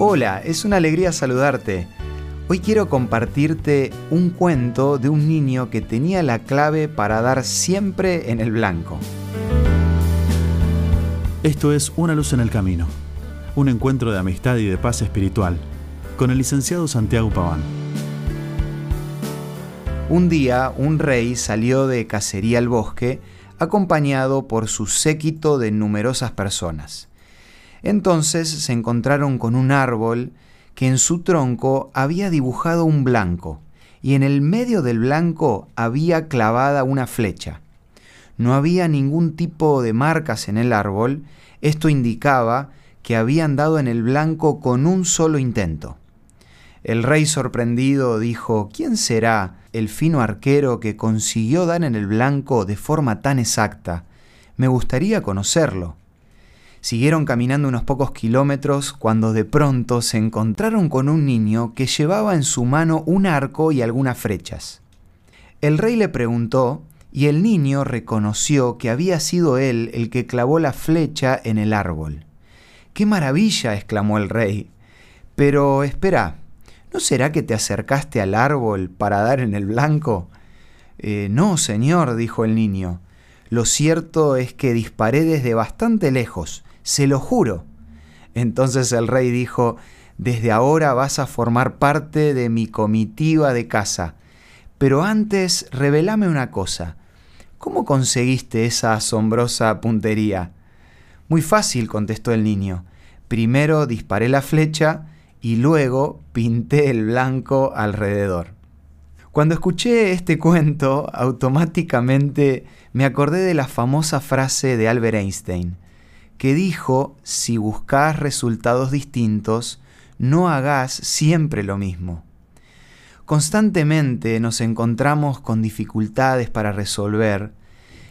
Hola, es una alegría saludarte. Hoy quiero compartirte un cuento de un niño que tenía la clave para dar siempre en el blanco. Esto es Una luz en el camino, un encuentro de amistad y de paz espiritual con el licenciado Santiago Paván. Un día un rey salió de cacería al bosque acompañado por su séquito de numerosas personas. Entonces se encontraron con un árbol que en su tronco había dibujado un blanco, y en el medio del blanco había clavada una flecha. No había ningún tipo de marcas en el árbol, esto indicaba que habían dado en el blanco con un solo intento. El rey sorprendido dijo, ¿quién será el fino arquero que consiguió dar en el blanco de forma tan exacta? Me gustaría conocerlo. Siguieron caminando unos pocos kilómetros cuando de pronto se encontraron con un niño que llevaba en su mano un arco y algunas flechas. El rey le preguntó y el niño reconoció que había sido él el que clavó la flecha en el árbol. ¡Qué maravilla! exclamó el rey. Pero espera, ¿no será que te acercaste al árbol para dar en el blanco? Eh, no, señor, dijo el niño. Lo cierto es que disparé desde bastante lejos se lo juro. Entonces el rey dijo, desde ahora vas a formar parte de mi comitiva de casa. Pero antes, revelame una cosa. ¿Cómo conseguiste esa asombrosa puntería? Muy fácil, contestó el niño. Primero disparé la flecha y luego pinté el blanco alrededor. Cuando escuché este cuento, automáticamente me acordé de la famosa frase de Albert Einstein que dijo, si buscas resultados distintos, no hagas siempre lo mismo. Constantemente nos encontramos con dificultades para resolver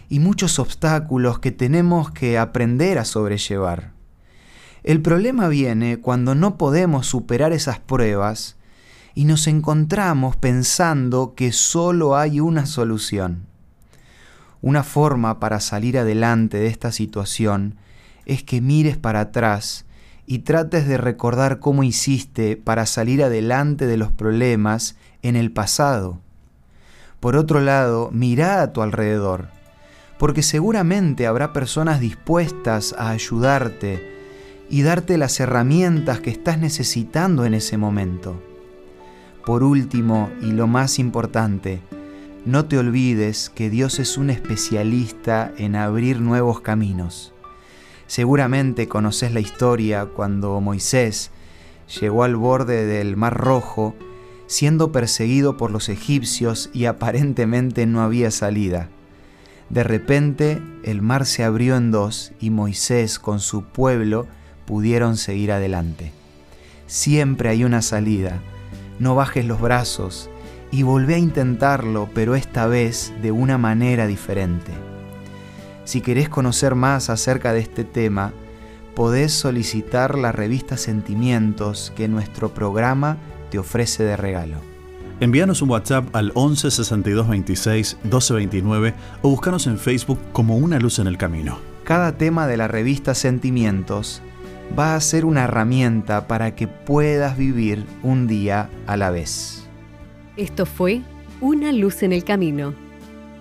y muchos obstáculos que tenemos que aprender a sobrellevar. El problema viene cuando no podemos superar esas pruebas y nos encontramos pensando que solo hay una solución. Una forma para salir adelante de esta situación es que mires para atrás y trates de recordar cómo hiciste para salir adelante de los problemas en el pasado. Por otro lado, mira a tu alrededor, porque seguramente habrá personas dispuestas a ayudarte y darte las herramientas que estás necesitando en ese momento. Por último, y lo más importante, no te olvides que Dios es un especialista en abrir nuevos caminos. Seguramente conoces la historia cuando Moisés llegó al borde del Mar Rojo siendo perseguido por los egipcios y aparentemente no había salida. De repente el mar se abrió en dos y Moisés con su pueblo pudieron seguir adelante. Siempre hay una salida. No bajes los brazos y volvé a intentarlo, pero esta vez de una manera diferente. Si querés conocer más acerca de este tema, podés solicitar la revista Sentimientos que nuestro programa te ofrece de regalo. Envíanos un WhatsApp al 11 62 26 12 29 o búscanos en Facebook como Una Luz en el Camino. Cada tema de la revista Sentimientos va a ser una herramienta para que puedas vivir un día a la vez. Esto fue Una Luz en el Camino